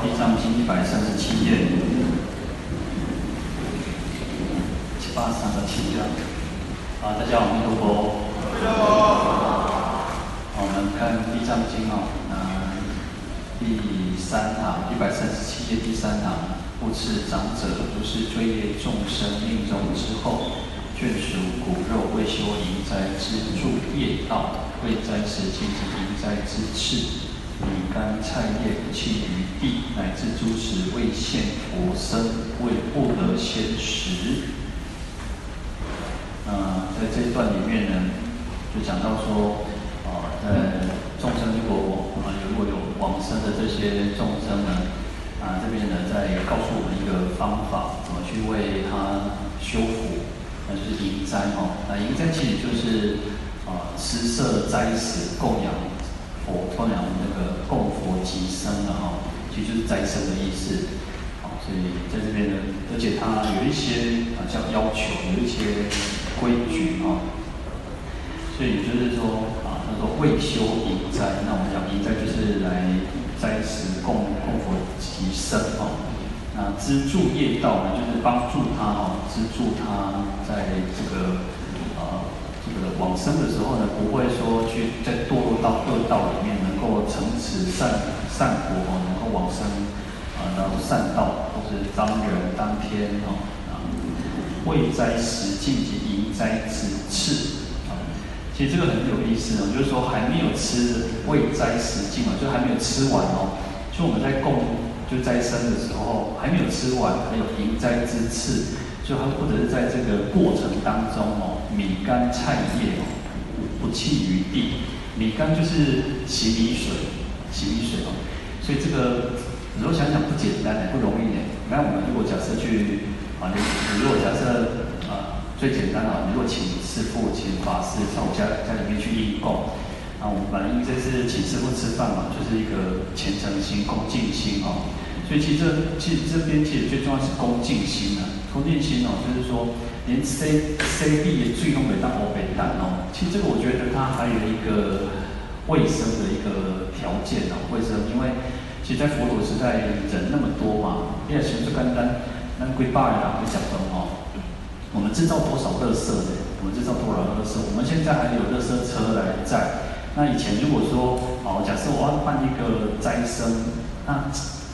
《地藏经》一百三十七页，七八三十七页。啊，大家好，阿弥陀佛。好，我们看《地藏经》哦，啊，第三堂一百三十七页第三行，复次长者，如是罪业众生命中之后，眷属骨肉未修营灾之助业道，未灾时尽及营灾之次。米干菜叶弃于地，乃至诸食未现佛身，为不得先食。那，在这一段里面呢，就讲到说，啊，在众生如果啊，如果有往生的这些众生呢，啊，这边呢在告诉我们一个方法，怎么去为他修福，那就是营灾哦。那营灾其实就是啊，施设斋食供养。佛供养那个供佛及生的哈，其实就是再生的意思。好，所以在这边呢，而且它有一些啊叫要求，有一些规矩哈。所以就是说啊，他说未修营灾，那我们讲营灾就是来斋食供供佛及生哈。那资助业道呢，就是帮助他哈，资助他在这个。往生的时候呢，不会说去再堕落到恶道里面，能够承持善善果哦，能够往生啊，然后善道或是当人当天哦啊，未灾时尽及迎灾之次啊，其实这个很有意思哦，就是说还没有吃未灾时尽嘛，就还没有吃完哦，就我们在供就灾生的时候还没有吃完，还有迎灾之次。就或者是在这个过程当中哦，米干菜叶哦，不弃于地。米干就是洗米水，洗米水哦。所以这个有时候想想不简单，不容易的。那我们如果假设去啊，你你如果假设啊，最简单啊，你如果请师傅、请法师上我家家里面去应供，啊，我们本来应该是请师傅吃饭嘛，就是一个虔诚心、恭敬心哦。所以其实这其实这边其实最重要是恭敬心啊。恭敬心哦，就是说，连 C C B 也最终得当欧北丹哦。其实这个我觉得它还有一个卫生的一个条件哦。卫生，因为其实，在佛陀时代人那么多嘛，你也是不简单，那归八人啊，会讲的哦。我们制造多少垃圾的？我们制造多少垃圾？我们现在还有垃圾车来载。那以前如果说哦，假设我要办一个斋生，那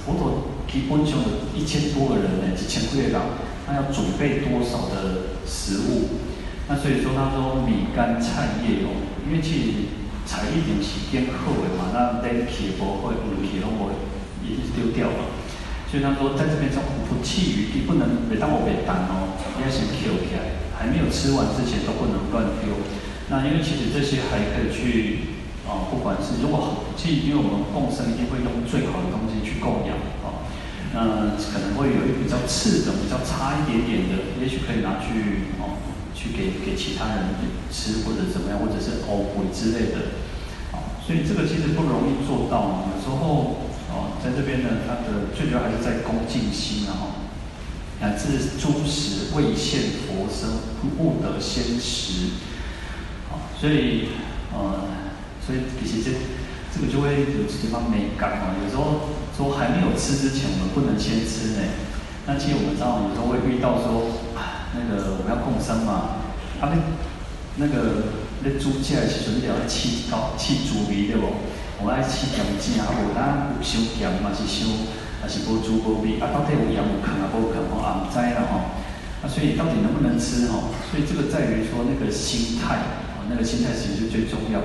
佛陀基本上一千多个人呢，几千个人。他要准备多少的食物？那所以说他说米干菜叶哦，因为其实菜一点是变厚的嘛，那连皮不会，连皮都不会，也是丢掉了。所以他说在这边说不弃于地，不能每当我被单哦，要先捡起来，还没有吃完之前都不能乱丢。那因为其实这些还可以去啊，不管是如果好，其实因为我们共生一定会用最好的东西去供养啊。那可能会有一比较次的、比较差一点点的，也许可以拿去哦，去给给其他人吃或者怎么样，或者是哦鬼之类的，啊，所以这个其实不容易做到。有时候哦，在这边呢，它的最主要还是在恭敬心啊，乃至诸食未现佛身，不得先食。啊，所以呃，所以其实这这个就会有地方没感啊，有时候。说还没有吃之前，我们不能先吃呢。那其实我们知道，有时候会遇到说，那个我们要共生嘛，他们那个那猪价其实你要切高切猪皮对不？我们爱切羊筋啊，无咱有伤咸嘛是伤，还是无猪无味啊？到底有盐有坑啊？无坑哦，啊唔知啦吼。那所以到底能不能吃吼？所以这个在于说那个心态啊，那个心态其实是最重要。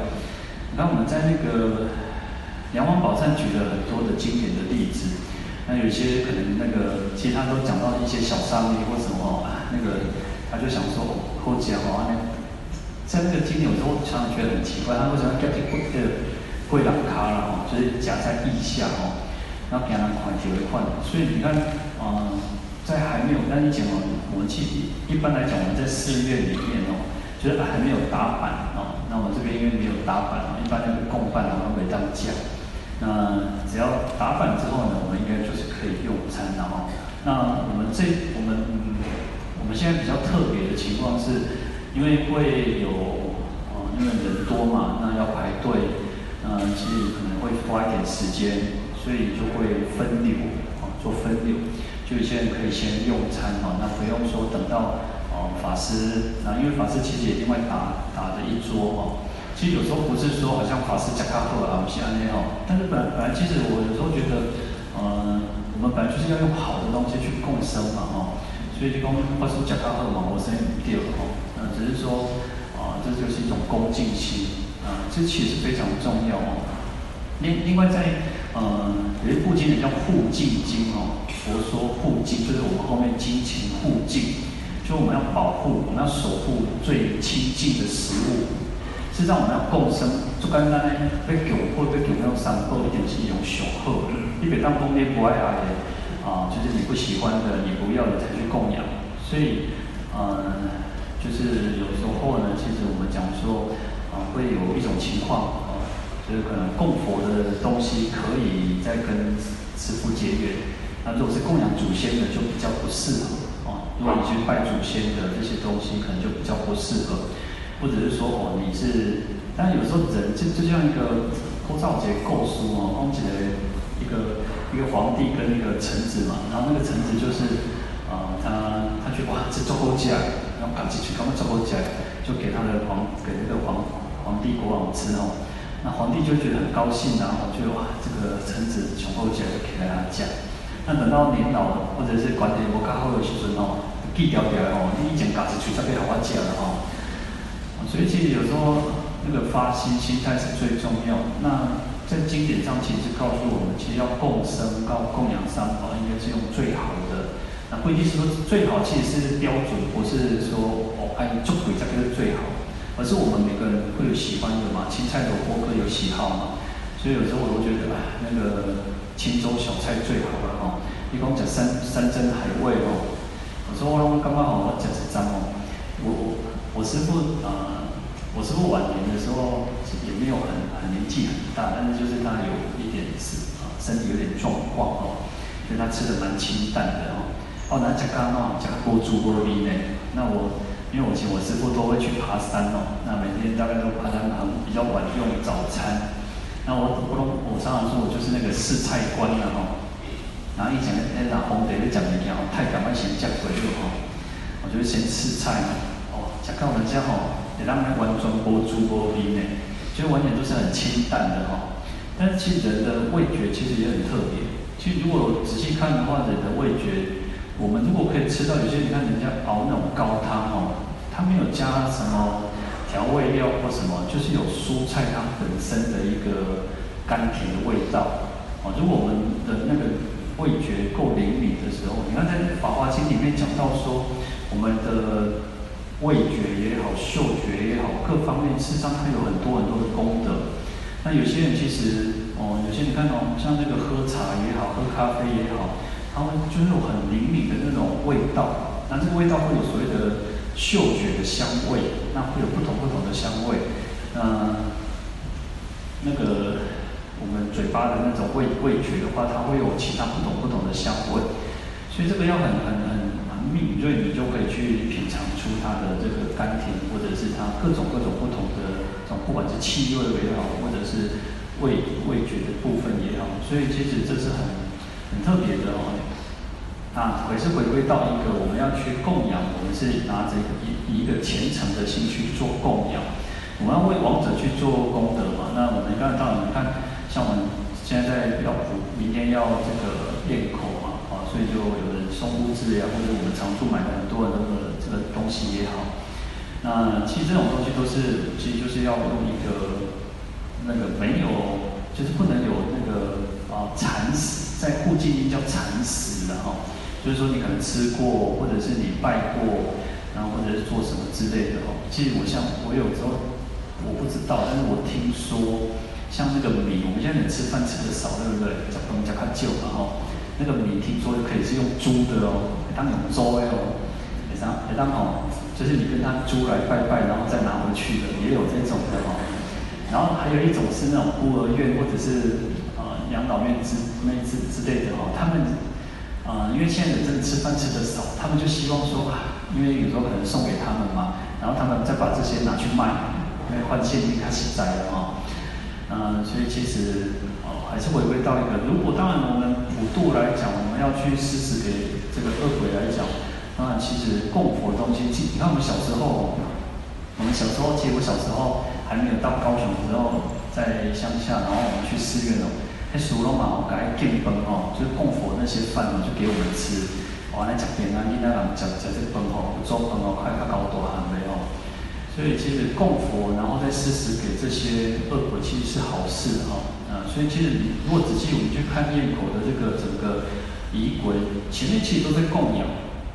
那我们在那个。梁皇宝忏举了很多的经典的例子，那有些可能那个其他都讲到一些小商业或什么，那个他就想说哦后讲哦，在那个经典有时候常常觉得很奇怪，他为什么叫做贵的贵朗卡了哦，就是夹在腋下哦，然后给他款几为款，所以你看，嗯，在还没有那以前哦，我们其实一般来讲我们在寺院里面哦，就是还没有打板哦，我这边因为没有打板哦，一般那个供饭哦，没当讲。那只要打板之后呢，我们应该就是可以用餐了哈。那我们这我们我们现在比较特别的情况是，因为会有呃因为人多嘛，那要排队，呃其实可能会花一点时间，所以就会分流啊，做分流。就有些人可以先用餐哈，那不用说等到哦法师，那因为法师其实也另外打打了一桌哈。其实有时候不是说好像法师加卡赫啊，不是安尼哦。但是本本来其实我有时候觉得，嗯，我们本来就是要用好的东西去共生嘛哈。所以就讲法师加卡赫嘛，我生不掉哈。嗯，只是说啊，这就是一种恭敬心啊，这其实非常重要哦。另另外在嗯，有一部经典叫护净经哦，佛说护净就是我们后面精勤护净，就我们要保护，我们要守护最清净的食物。实际上我们要共生，就刚刚呢，被狗或被供养三宝一点是一种雄厚的，你别当供养不爱爱的啊，就是你不喜欢的，你不要的才去供养。所以嗯，就是有时候呢，其实我们讲说啊，会有一种情况啊。就是可能供佛的东西可以再跟师父结缘，那如果是供养祖先的就比较不适合。如果你去拜祖先的这些东西，可能就比较不适合，或者是说哦，你是，但有时候人就就像一个构造结构书哦，供起来一个一个皇帝跟一个臣子嘛，然后那个臣子就是啊、呃，他他去哇，这足好食，然后赶紧去赶快足好食，就给他的皇给那个皇皇帝国王吃哦。那皇帝就觉得很高兴，然后就哇，这个臣子雄厚起来就给他讲。那等到年老了，或者是管理不较好的时候哦，记条条哦，你以前家己出才给好我讲了哦。所以其实有时候那个发心心态是最重要。那在经典上其实告诉我们，其实要共生、要供养三宝，应该是用最好的。那不一定是说最好，其实是标准，不是说哦，哎，做鬼才是最好。而是我们每个人会有喜欢的嘛，青菜萝卜各有喜好嘛，所以有时候我都觉得，哎，那个青州小菜最好了哈。一共讲山山珍海味哦，我说我刚刚好我讲是章哦，我我我师父啊、呃，我师父晚年的时候也没有很很年纪很大，但是就是他有一点是啊身体有点状况哦，所以他吃的蛮清淡的哦。哦，那讲刚刚讲过猪锅米呢，那我。因为我以前我师父都会去爬山哦，那每天大概都爬山很比较晚用早餐。那我我我常常说我就是那个试菜官了哦。然后以前在拿红的就讲一点哦，太赶快先降回去哦。我就先试菜嘛哦，讲到人家哦，也让他完全播猪播音呢，就完全都是很清淡的哈。但是其实人的味觉其实也很特别。其实如果仔细看的话，人的味觉。我们如果可以吃到有些，你看人家熬那种高汤哦，它没有加什么调味料或什么，就是有蔬菜它本身的一个甘甜的味道哦。如果我们的那个味觉够灵敏的时候，你看在《法华经》里面讲到说，我们的味觉也好，嗅觉也好，各方面事实上它有很多很多的功德。那有些人其实哦，有些你看哦，像那个喝茶也好，喝咖啡也好。他们就是有很灵敏的那种味道，那这个味道会有所谓的嗅觉的香味，那会有不同不同的香味。那那个我们嘴巴的那种味味觉的话，它会有其他不同不同的香味，所以这个要很很很很敏锐，你就可以去品尝出它的这个甘甜，或者是它各种各种不同的这种，不管是气味也好，或者是味味觉的部分也好，所以其实这是很。很特别的哦，那，还是回归到一个我们要去供养，我们是拿着一一个虔诚的心去做供养，我们要为王者去做功德嘛。那我们刚才到你看，像我们现在在要普，明天要这个练口嘛，啊，所以就有人送物资呀，或者我们常住买的很多的那个这个东西也好，那其实这种东西都是，其实就是要用一个那个没有，就是不能有那个啊蚕食。在护净经叫蚕食的哈，就是说你可能吃过，或者是你拜过，然后或者是做什么之类的哈。其实我像我有时候我不知道，但是我听说像那个米，我们现在吃饭吃的少，对不对？讲东讲较旧嘛哈。那个米听说可以是用猪的哦，当用粥哦，也当也当哦，就是你跟他猪来拜拜，然后再拿回去的，也有这种的哈。然后还有一种是那种孤儿院或者是呃。养老院之类之之类的哦，他们啊、因为现在人真的吃饭吃的少，他们就希望说啊，因为有时候可能送给他们嘛，然后他们再把这些拿去卖，因为换现金开始宰了哦，呃，所以其实哦，还是回归到一个，如果当然我们普度来讲，我们要去施食给这个恶鬼来讲，当然其实供佛的东西，你看我们小时候，我们小时候，其实我小时候还没有到高雄的时候，在乡下，然后我们去寺院哦，那熟了嘛，我改建崩哦，就是供佛那些饭哦，就给我们吃，我来讲点啊，你那人讲讲这个崩哦，做崩哦，快快搞多还没有。所以其实供佛，然后再施食给这些恶鬼，其实是好事哈。啊，所以其实你如果仔细我们去看念口的这个整个仪轨，前面其实都在供养，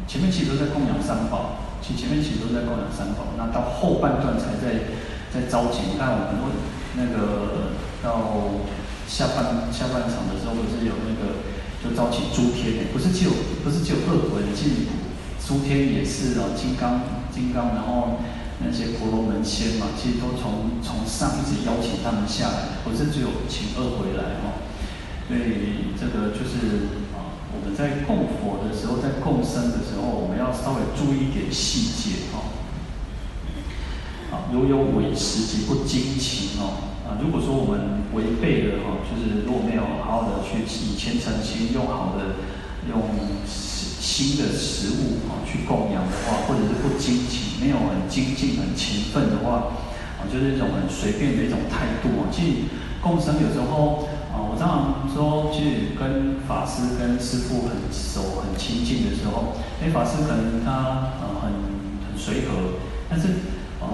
前面其实都在供养三宝，其实前面其实都在供养三宝。那到后半段才在在召集。你看我们会那个到下半下半场的时候，不是有那个就召集诸天，不是只有不是只有恶鬼，其实诸天也是啊，金刚金刚，然后。那些婆罗门仙嘛，其实都从从上一直邀请他们下来，不是只有请恶回来哦。所以这个就是啊，我们在供佛的时候，在供生的时候，我们要稍微注意一点细节哦。啊，如有违时及不惊奇哦，啊，如果说我们违背了哈，就是如果没有好好的去以虔诚心，用好的用。新的食物啊，去供养的话，或者是不精勤，没有很精进、很勤奋的话，啊，就是一种很随便的一种态度啊。其实共生有时候啊，我常常说，其实跟法师、跟师父很熟、很亲近的时候，哎，法师可能他呃很很随和，但是呃，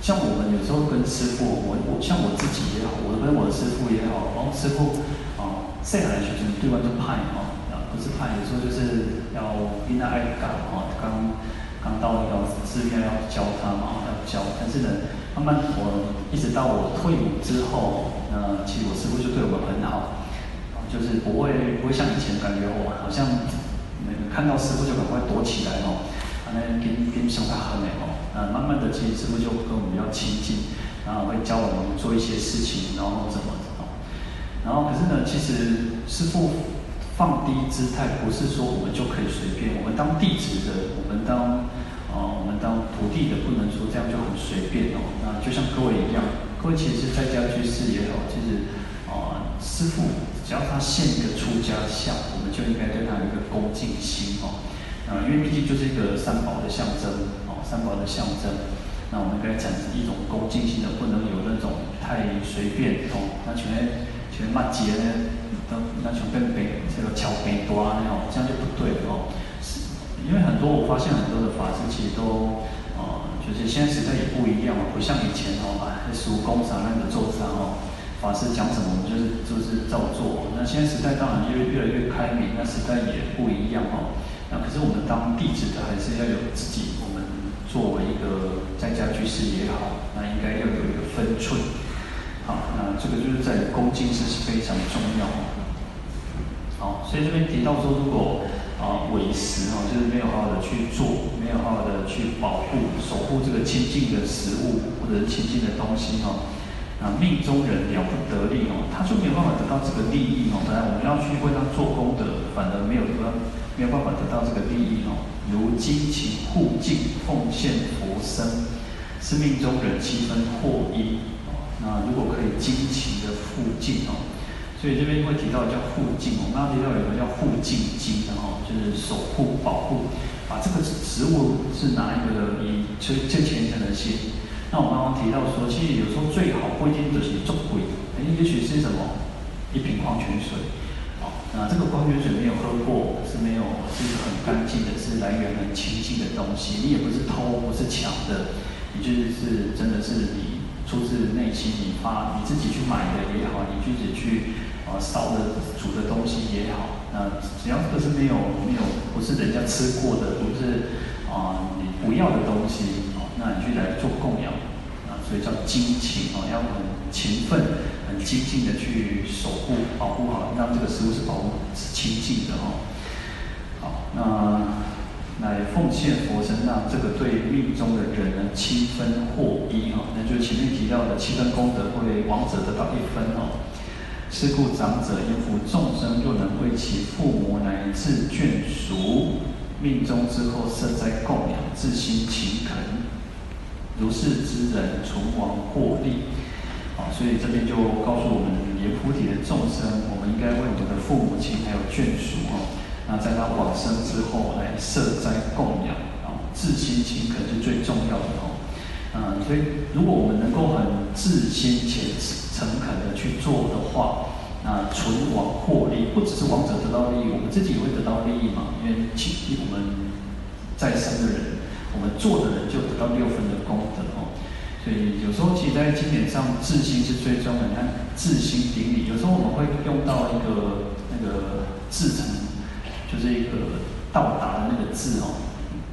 像我们有时候跟师父，我我像我自己也好，我跟我的师父也好，然后师父啊，再来学生对外都派啊。不是怕，有时候就是要因他爱讲哦，刚刚到那个寺庙要教他嘛，要教。但是呢，慢慢我一直到我退伍之后，那其实我师傅就对我们很好，就是不会不会像以前感觉我好像那个看到师傅就赶快躲起来哦，啊那跟跟上他很美哦。那慢慢的，其实师傅就跟我们比较亲近，然后会教我们做一些事情，然后怎么怎么。然后可是呢，其实师傅。放低姿态，不是说我们就可以随便。我们当弟子的，我们当啊、呃，我们当徒弟的，不能说这样就很随便哦。那就像各位一样，各位其实在家居士也好，其实啊、呃，师父只要他现一个出家相，我们就应该对他有一个恭敬心哦。啊、因为毕竟就是一个三宝的象征哦，三宝的象征。那我们应该产生一种恭敬心的，不能有那种太随便哦。那前面前面骂街呢？那全变北这个桥北多啊，那样这样就不对了哦。是，因为很多我发现很多的法师其实都，呃，就是现在时代也不一样了，不像以前哦，啊，书工啥那个做啥哦，法师讲什么我们就是就是照做。那现在时代当然越越来越开明，那时代也不一样哦。那可是我们当弟子的还是要有自己，我们作为一个在家居士也好，那应该要有一个分寸。好，那这个就是在恭敬是非常重要。好，所以这边提到说，如果啊违食哈，就是没有好好的去做，没有好好的去保护、守护这个清净的食物或者是清净的东西哈，啊命中人了不得力哦，他就没有办法得到这个利益哦。本来我们要去为他做功德，反而没有得，没有办法得到这个利益哦。如精勤护净奉献佛身，是命中人七分获益。那如果可以精勤的护净哦。所以这边会提到叫护净，我们刚刚提到有个叫护净经的哈，就是守护、保护，把这个植物是拿一个以最最虔诚的心。那我刚刚提到说，其实有时候最好不一定就是做鬼，哎，也许是什么一瓶矿泉水，好，那这个矿泉水没有喝过，是没有是很干净的，是来源很清净的东西，你也不是偷，不是抢的，你就是是真的是你出自内心，你发你自己去买的也好，你自己去。呃，烧的煮的东西也好，那只要这个是没有没有不是人家吃过的，不是啊你不要的东西，哦，那你去来做供养，啊，所以叫精勤哦，要很勤奋、很精进的去守护、保护好，让这个食物是保护是清净的哦。好，那来奉献佛身，让这个对命中的人呢七分获益哈，那就前面提到的七分功德会亡者得到一分哦。是故长者应扶众生，若能为其父母乃至眷属命中之后设斋供养，自心勤恳，如是之人存亡获利。好，所以这边就告诉我们也菩提的众生，我们应该为我们的父母亲还有眷属哦，那在他往生之后来设斋供养啊，至心勤恳是最重要的哦。嗯，所以如果我们能够很至心且诚恳的去做的话，那存亡获利，不只是亡者得到利益，我们自己也会得到利益嘛，因为其我们在生的人，我们做的人就得到六分的功德哦。所以有时候，其实，在经典上，至心是最重要的。你看，至心顶礼，有时候我们会用到一个那个至诚，就是一个到达的那个字哦，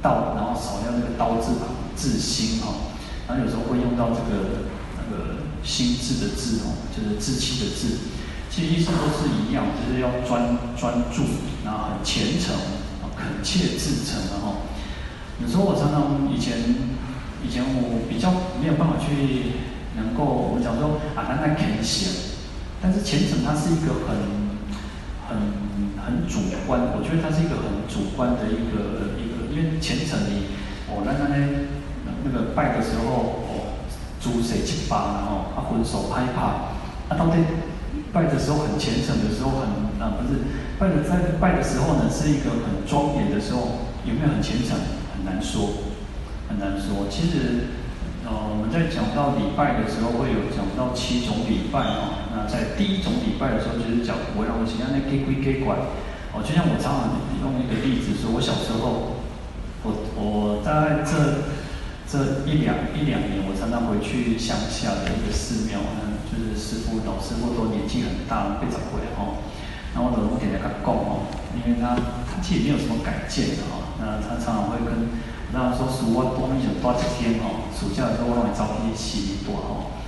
到，然后少掉那个刀字旁，字心哦。然后有时候会用到这个那个心智的智哦，就是志气的志。其实意思都是一样，就是要专专注，然后很虔诚，恳切至诚的哈。有时候我常常以前。以前我比较没有办法去能够，我们讲说啊，那那虔诚，但是虔诚它是一个很很很主观，我觉得它是一个很主观的一个一个，因为虔诚你哦，那那那那个拜的时候哦，诸谁七八然后他魂手拍拍，啊，到底拜的时候很虔诚的时候很啊，不是拜的在拜的时候呢，是一个很庄严的时候，有没有很虔诚，很难说。很难说，其实，呃，我们在讲到礼拜的时候，会有讲到七种礼拜哦。在第一种礼拜的时候，就是讲我让我想象那给归给拐。哦，就像我常常用一个例子说，我小时候，我我大概这这一两一两年，我常常回去乡下的一个寺庙，嗯，就是师傅老师傅都年纪很大，被找回来哦。然后我都天天跟他供哦，因为他他其实没有什么改建的哦，那他常常会跟。那说暑我多一多几天哦，暑假的时候我让你早点起多哦。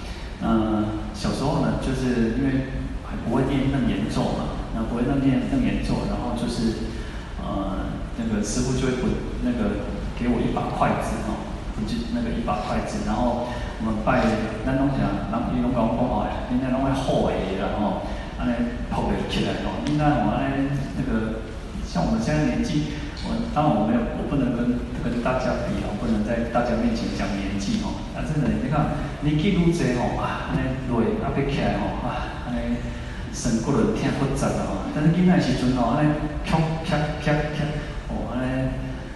嗯，小时候呢，就是因为还不会念楞严重嘛，那不会那么那么严重，然后就是呃那个师傅就会滚那个给我一把筷子哦，就那个一把筷子，然后我们拜那东西啊，然后你拢讲讲好哎，人家拢会好哎，然后安尼抱袂起来哦，应该我安那个像我们现在年纪。我当然我没有，我不能跟跟大家比哦，不能在大家面前讲年纪哦。啊，真的，你看年纪愈济哦，啊，安尼累，啊，别起来哦，啊，安尼身骨轮挺复杂的哦。但是囡仔时阵吼，安尼咔咔咔咔，哦，安尼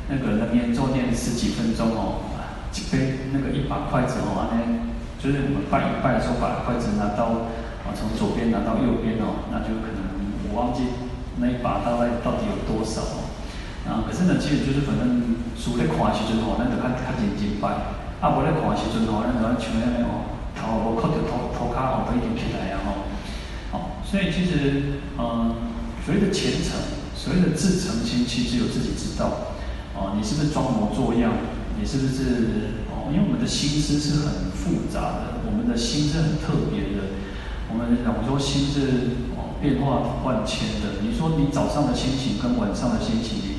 那个那边坐垫十几分钟哦，一杯那个一把筷子哦，安尼就是我们拜一拜的时候，把筷子拿到啊，从左边拿到右边哦，那就可能我忘记那一把大概到底有多少哦。啊，可是呢，其实就是反正输咧看时阵吼，咱就较较认真拜；啊，无咧看时阵吼，咱就像安尼吼，头无靠着头头壳吼都已经起来啊吼。好，所以其实，嗯，所谓的虔诚，所谓的至诚心，其实只有自己知道。哦，你是不是装模作样？你是不是？哦，因为我们的心思是很复杂的，我们的心是很特别的。我们讲说心是哦变化万千的。你说你早上的心情跟晚上的心情。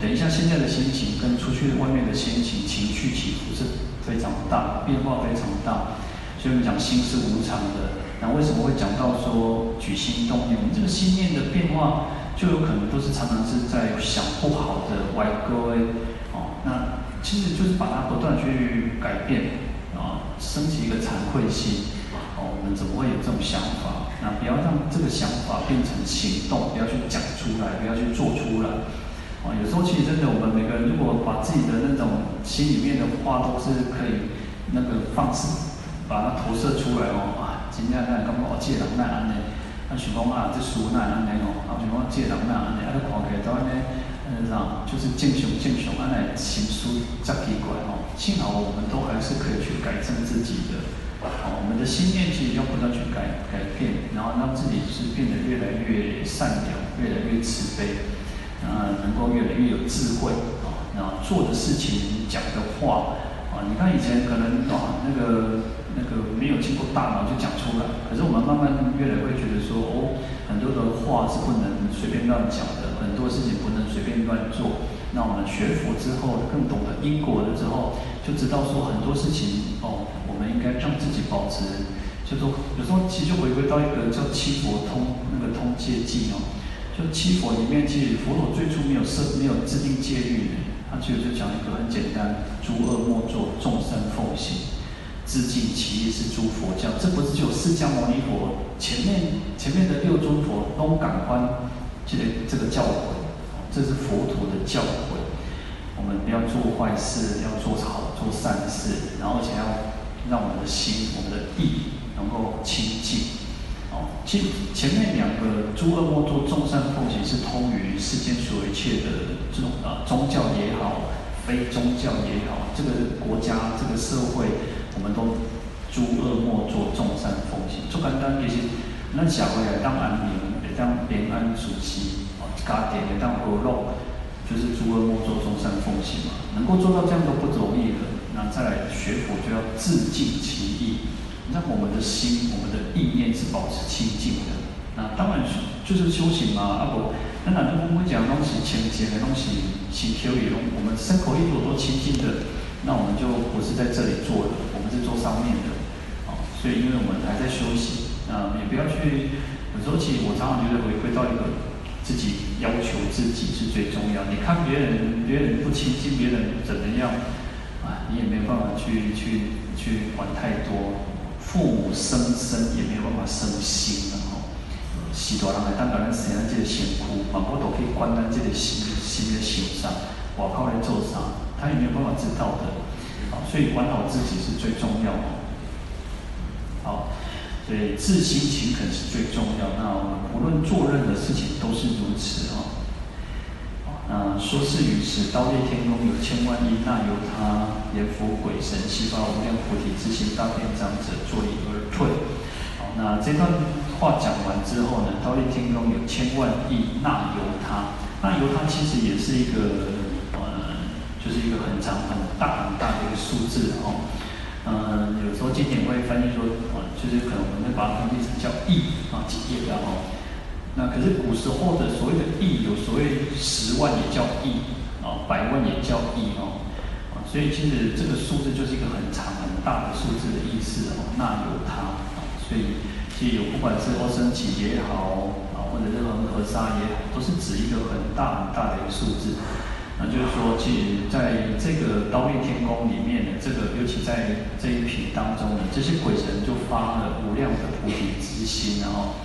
等一下，现在的心情跟出去外面的心情情绪起伏是非常大，变化非常大。所以我们讲心是无常的。那为什么会讲到说举心动念？我们这个心念的变化，就有可能都是常常是在想不好的歪歌哦。那其实就是把它不断去改变啊，升起一个惭愧心。哦，我们怎么会有这种想法？那不要让这个想法变成行动，不要去讲出来，不要去做出来。有时候其实真的，我们每个人如果把自己的那种心里面的话，都是可以那个放肆，把它投射出来哦。啊，今天那刚好借人那安尼，啊想讲啊，这书那安尼哦，啊想讲借人那安尼，啊都看起来都安尼，嗯，啥，就是正常正常安尼心思才奇怪哦。幸好我们都还是可以去改正自己的，哦，我们的心念其实要不断去改改变，然后让自己是变得越来越善良，越来越慈悲。啊，能够越来越有智慧啊，然后做的事情、讲的话啊，你看以前可能啊，那个那个没有经过大脑就讲出来，可是我们慢慢越来越觉得说，哦，很多的话是不能随便乱讲的，很多事情不能随便乱做。那我们学佛之后，更懂得因果了之后，就知道说很多事情哦，我们应该让自己保持，就说有时候其实回归到一个叫七佛通那个通戒记哦。就七佛里面，其实佛陀最初没有设、没有制定戒律的，他其实就讲一个很简单：诸恶莫作，众生奉行。自净其意是诸佛教，这不是只有释迦牟尼佛，前面前面的六尊佛都感官这个这个教诲，这是佛陀的教诲。我们要做坏事，要做好做善事，然后而且要让我们的心、我们的意能够清净。哦，其前面两个诸恶莫作，众善奉行，是通于世间所有一切的这种啊宗教也好，非宗教也好，这个国家、这个社会，我们都诸恶莫作，众善奉行。做简单，其实咱社会来当安宁，也当平安舒适，哦，家庭也当和乐。就是诸恶莫作，众善奉行嘛，能够做到这样都不容易了。那再来学佛就要自尽其意，让我们的心、我们的意念是保持清净的。那当然就是修行嘛。啊不，那哪能我们讲东西清洁的东西，心口意我们身口意如果都清净的，那我们就不是在这里做的，我们是做上面的。啊，所以因为我们还在修行，啊，也不要去。有时候其实我常常觉得回归到一个。自己要求自己是最重要。你看别人，别人不亲近，别人怎么样啊？你也没办法去去去管太多。父母生身也没有办法生心然后许多人来当然生在这个辛苦，蛮多都可以关在这个心心的心上。我靠来做啥？他也没有办法知道的。好，所以管好自己是最重要的。好。所以自心勤恳是最重要。那我们无论做任何事情都是如此哦。那说是于是，忉列天宫有千万亿那由他阎浮鬼神悉发无量菩提之心，大遍长者作礼而退。好，那这段话讲完之后呢，忉列天宫有千万亿那由他，那由他其实也是一个呃，就是一个很长很大很大的一个数字哦。嗯，有时候经典会翻译说，啊，就是可能我们会把它翻译成叫亿啊，几亿的哦。那可是古时候的所谓的亿，有所谓十万也叫亿啊，百万也叫亿哦。啊，所以其实这个数字就是一个很长很大的数字的意思哦。那有他啊，所以其实有不管是阿僧只也好啊，或者是恒河沙也好，都是指一个很大很大的一个数字。那就是说，其实在这个忉列天宫里面呢，这个尤其在这一品当中呢，这些鬼神就发了无量的菩提之心，然后，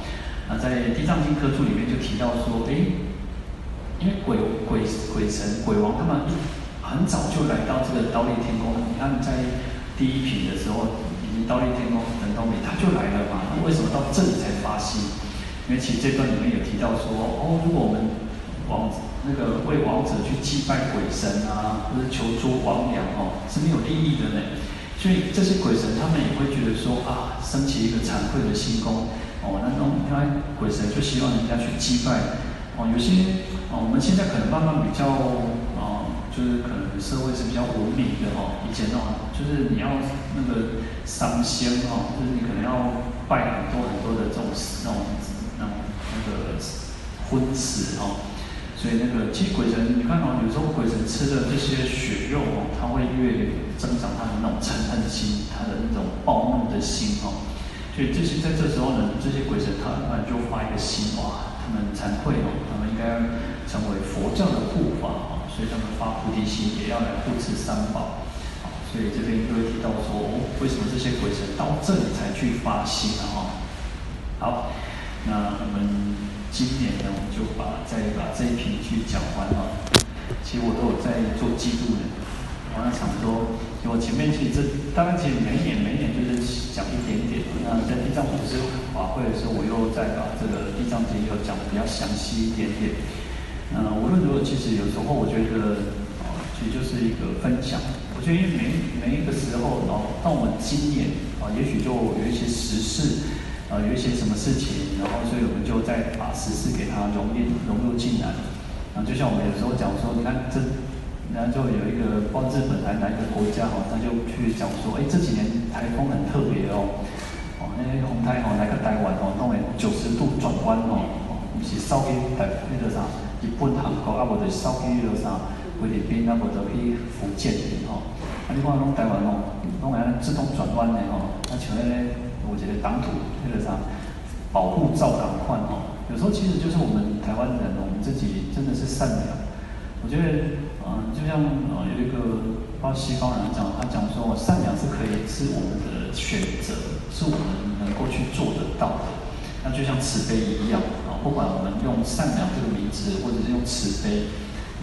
那在《地藏经》科注里面就提到说，哎，因为鬼鬼鬼神鬼王他们很早就来到这个刀立天宫了，你看在第一品的时候，已经刀立天宫等到没他就来了嘛，那为什么到这里才发心？因为其实这段里面有提到说，哦，如果我们王。那个为王者去祭拜鬼神啊，或者求诸王娘哦，是没有利益的呢。所以这些鬼神他们也会觉得说啊，升起一个惭愧的心功哦。那种你看鬼神就希望人家去祭拜哦。有些哦，我们现在可能慢慢比较哦，就是可能社会是比较文明的哦。以前哦，就是你要那个伤仙哦，就是你可能要拜很多很多的这种那种那种那个婚词哦。所以那个其实鬼神，你看哦，有时候鬼神吃的这些血肉哦，他会越增长他的那种嗔恨心，他的那种暴怒的心哦。所以这些在这时候呢，这些鬼神他突然就发一个心哇，他们惭愧哦，他们应该成为佛教的护法哦，所以他们发菩提心，也要来护持三宝。所以这边就会提到说，哦，为什么这些鬼神到这里才去发心呢？哈，好，那我们。今年呢，我们就把再把这一品去讲完了。其实我都有在做记录的。我在想说，就我前面其实这当然其实每一年每一年就是讲一点点。那在地藏祖师法会的时候，我又再把这个地藏经又讲的比较详细一点点。嗯，无论如何，其实有时候我觉得，哦，其实就是一个分享。我觉得因为每每一个时候，然后到我们今年啊，也许就有一些时事。呃，有一些什么事情，然后所以我们就再把时事给它融入融入进来。啊，就像我们有时候讲说，你看这，然后就有一个报日本来哪一个国家哈，他就去讲说，哎，这几年台风很特别哦，哦，那些红台哦来个台湾哦，弄个九十度转弯哦，不是烧去台那个啥日本韩国，啊无就是烧去那个啥菲律宾，啊无就去福建哦，啊你看弄台湾哦，弄个自动转弯的哦，啊像那个。我觉得挡土那个啥，保护罩挡宽哦，有时候其实就是我们台湾人，我们自己真的是善良。我觉得，嗯、就像啊、有一个巴西方人讲，他讲说善良是可以是我们的选择，是我们能够去做得到的。那就像慈悲一样啊，不管我们用善良这个名词，或者是用慈悲，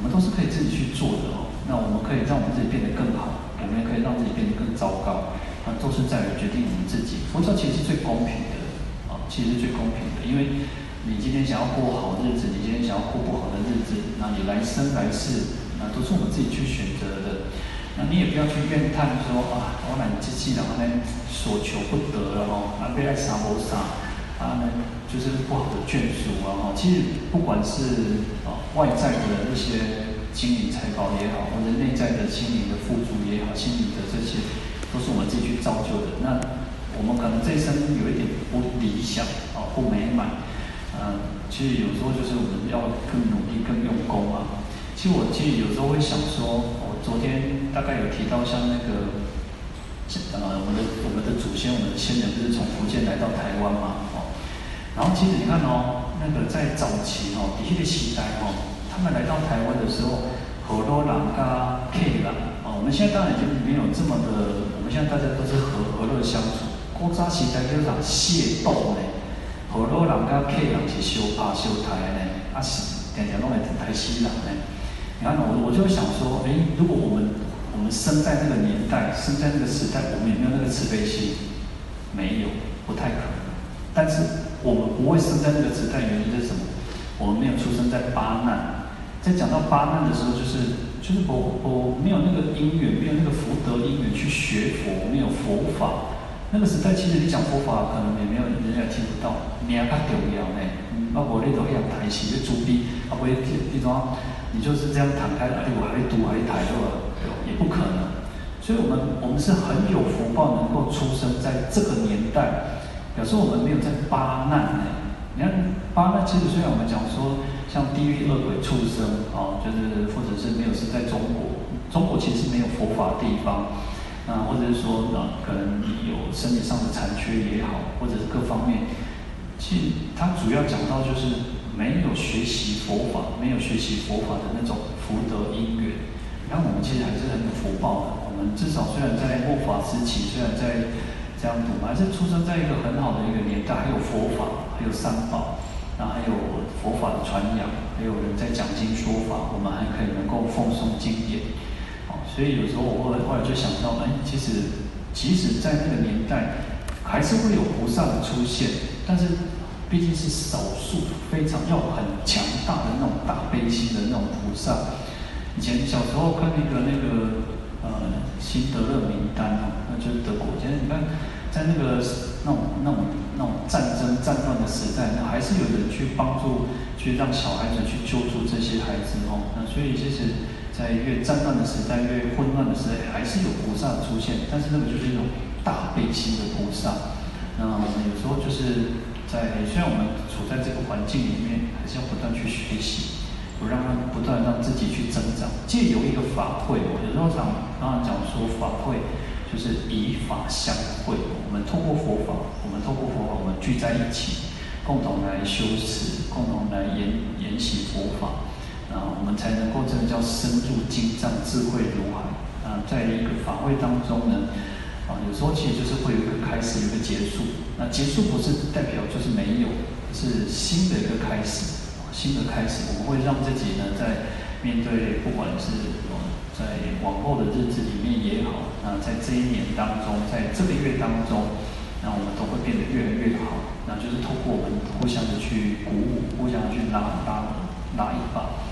我们都是可以自己去做的哦。那我们可以让我们自己变得更好，我们也可以让自己变得更糟糕，那都是在于决定我们自己。佛教其实是最公平的啊，其实是最公平的，因为你今天想要过好日子，你今天想要过不好的日子，那你来生来世，那都是我们自己去选择的。那你也不要去怨叹说啊，我哪机器然后呢所求不得了哦，那被爱杀不杀啊，呢就是不好的眷属啊哈。其实不管是啊外在的一些金银财宝也好，或者内在的心灵的富足也好，心灵的这些都是我们自己去造就的。那我们可能这一生有一点不理想啊，不美满，嗯，其实有时候就是我们要更努力、更用功啊。其实我其实有时候会想说，我昨天大概有提到像那个，呃，我们的我们的祖先，我们的先人不是从福建来到台湾嘛，哦，然后其实你看哦，那个在早期哦，底下的时代哦，他们来到台湾的时候，和罗人家 K 人，哦，我们现在当然已经没有这么的，我们现在大家都是和和乐相处，古早时代叫啥械斗呢？和罗人家 K 人是相拍相杀的呢，啊是，常常拢会台死人呢。你看，我我就想说，哎，如果我们我们生在那个年代，生在那个时代，我们有没有那个慈悲心？没有，不太可能。但是我们不会生在那个时代，原因是什么？我们没有出生在八难。在讲到八难的时候，就是就是我我没有那个因缘，没有那个福德因缘去学佛，没有佛法。那个时代，其实你讲佛法，可能也没有人家听不到。名较重要呢，啊，无你都要台词，要主笔，啊，不会那种。你就是这样躺开了，哎，我还读，还会抬，对吧？也不可能。所以，我们我们是很有福报，能够出生在这个年代，表示我们没有在八难呢。你看八难，其实虽然我们讲说像地狱恶鬼畜生啊，就是或者是没有是在中国，中国其实没有佛法地方，啊，或者是说啊，可能你有身体上的残缺也好，或者是各方面，其实它主要讲到就是。没有学习佛法，没有学习佛法的那种福德因缘，然后我们其实还是很有福报的。我们至少虽然在末法时期，虽然在这样读，还是出生在一个很好的一个年代，还有佛法，还有三宝，然后还有佛法的传扬，还有人在讲经说法，我们还可以能够奉诵经典。好，所以有时候我后来后来就想到，哎，其实即使在那个年代，还是会有菩萨的出现，但是。毕竟是少数，非常要很强大的那种大悲心的那种菩萨。以前小时候看那个那个呃辛德勒名单哦，那就是德国。现在你看，在那个那种那种那种战争战乱的时代，那还是有人去帮助，去让小孩子去救助这些孩子哦。那所以其实，在越战乱的时代，越混乱的时代，还是有菩萨出现。但是那个就是一种大悲心的菩萨。那我们有时候就是。在虽然我们处在这个环境里面，还是要不断去学习，不让让不断让自己去增长。借由一个法会，我有时候常常常讲说法会就是以法相会。我们透过佛法，我们透过佛法，我们聚在一起，共同来修持，共同来研研习佛法，啊，我们才能够真的叫深入经藏，智慧如海。啊，在一个法会当中呢。啊，有时候其实就是会有一个开始，有一个结束。那结束不是代表就是没有，是新的一个开始，新的开始。我们会让自己呢，在面对不管是在往后的日子里面也好，那在这一年当中，在这个月当中，那我们都会变得越来越好。那就是透过我们互相的去鼓舞，互相去拉拉拉一把。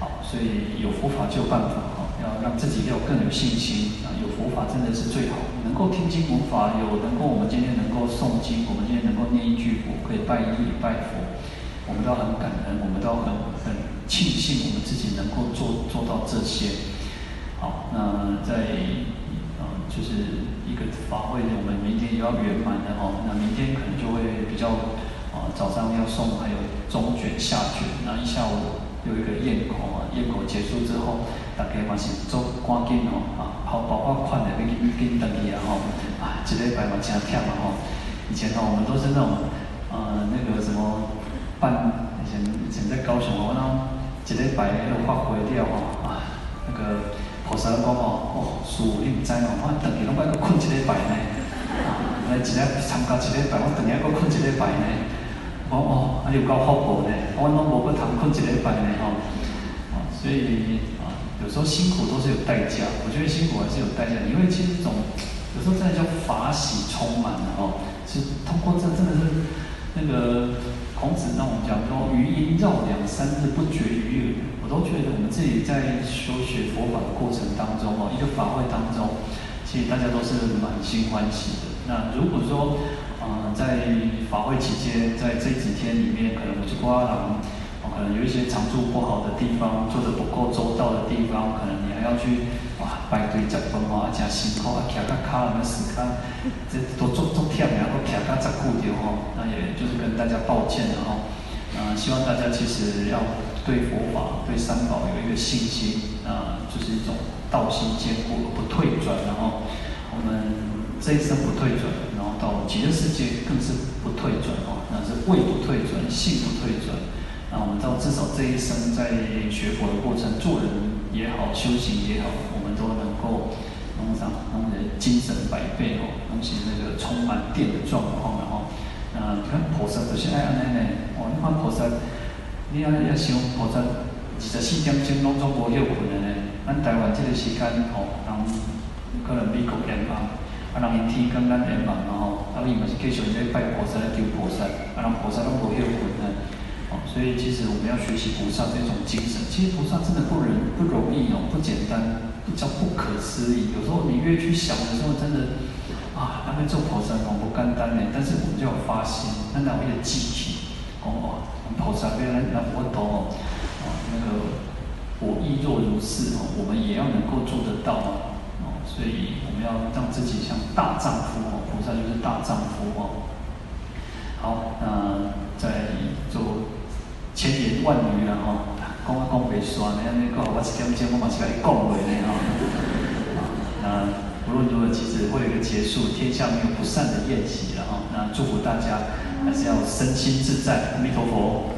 好，所以有佛法就有办法。要让自己要更有信心啊！有佛法真的是最好，能够听经闻法，有能够我们今天能够诵经，我们今天能够念一句佛，可以拜一礼拜佛，我们都很感恩，我们都很很庆幸我们自己能够做做到这些。好，那在嗯，就是一个法会，我们明天也要圆满的哦。那明天可能就会比较啊，早上要诵，还有中卷、下卷，那一下午有一个咽口啊，咽口结束之后。大家嘛是做赶紧哦，啊，好包括款的要紧紧登去啊吼，啊，一礼拜嘛真忝啊吼。以前哦，我们都是那种，呃，那个什么办，以前以前在高雄哦，那一礼拜要发回掉吼，啊，那个菩萨讲哦，哦，师父你唔知哦，我等去拢要搁困一礼拜呢，来一日参加一礼拜，我等下搁困一礼拜呢。我哦，还有够福报呢，我拢无搁通困一礼拜呢吼。啊，所以，有时候辛苦都是有代价，我觉得辛苦还是有代价，因为其实这种有时候真的叫法喜充满了哦，其实通过这真的是那个。孔子让我们讲说，余音绕梁三日不绝于耳。我都觉得我们自己在修学佛法的过程当中哦，一个法会当中，其实大家都是满心欢喜的。那如果说，呃，在法会期间，在这几天里面，可能有些瓜郎，可能有一些常住不好的地方，做的不够周到的地方，可能你还要去哇排队接风啊，加辛苦啊，骑个卡那么死卡，这都做做忝然后骑个十久的吼，那也就是跟大家抱歉了哈。呃，希望大家其实要。对佛法、对三宝有一个信心，啊，就是一种道心坚固，不退转。然后我们这一生不退转，然后到极乐世界更是不退转哦，那是位不退转，性不退转。那我们到至少这一生在学佛的过程，做人也好，修行也好，我们都能够弄上弄得精神百倍哦，弄起那个充满电的状况，然后，啊，你看菩萨都是爱安尼呢，哦，你看菩萨。你啊，也想菩萨二十四点钟拢总无休困的呢？咱台湾这个时间哦，人可能美国延忙，啊，人因天光咱延忙嘛吼，啊，伊嘛是继续在拜菩萨、求菩萨，啊，人菩萨拢无休困的。所以其实我们要学习菩萨这种精神。其实菩萨真的不容不容易哦，不简单，不叫不可思议。有时候你越去想的时候，真的啊，那边做菩萨哦不简单呢。但是我们就要发心，那哪位的记起，哦。菩萨别人那佛陀哦，啊，那个我亦若如是哦，我们也要能够做得到哦，所以我们要让自己像大丈夫哦，菩萨就是大丈夫哦。好，那在做千言万语了哈，讲啊讲袂煞，呢安尼讲我一点钟我嘛是甲你讲话呢哈。啊，那无论如何，其实会有一个结束，天下没有不散的宴席了吼。那祝福大家。还是要身心自在，阿弥陀佛。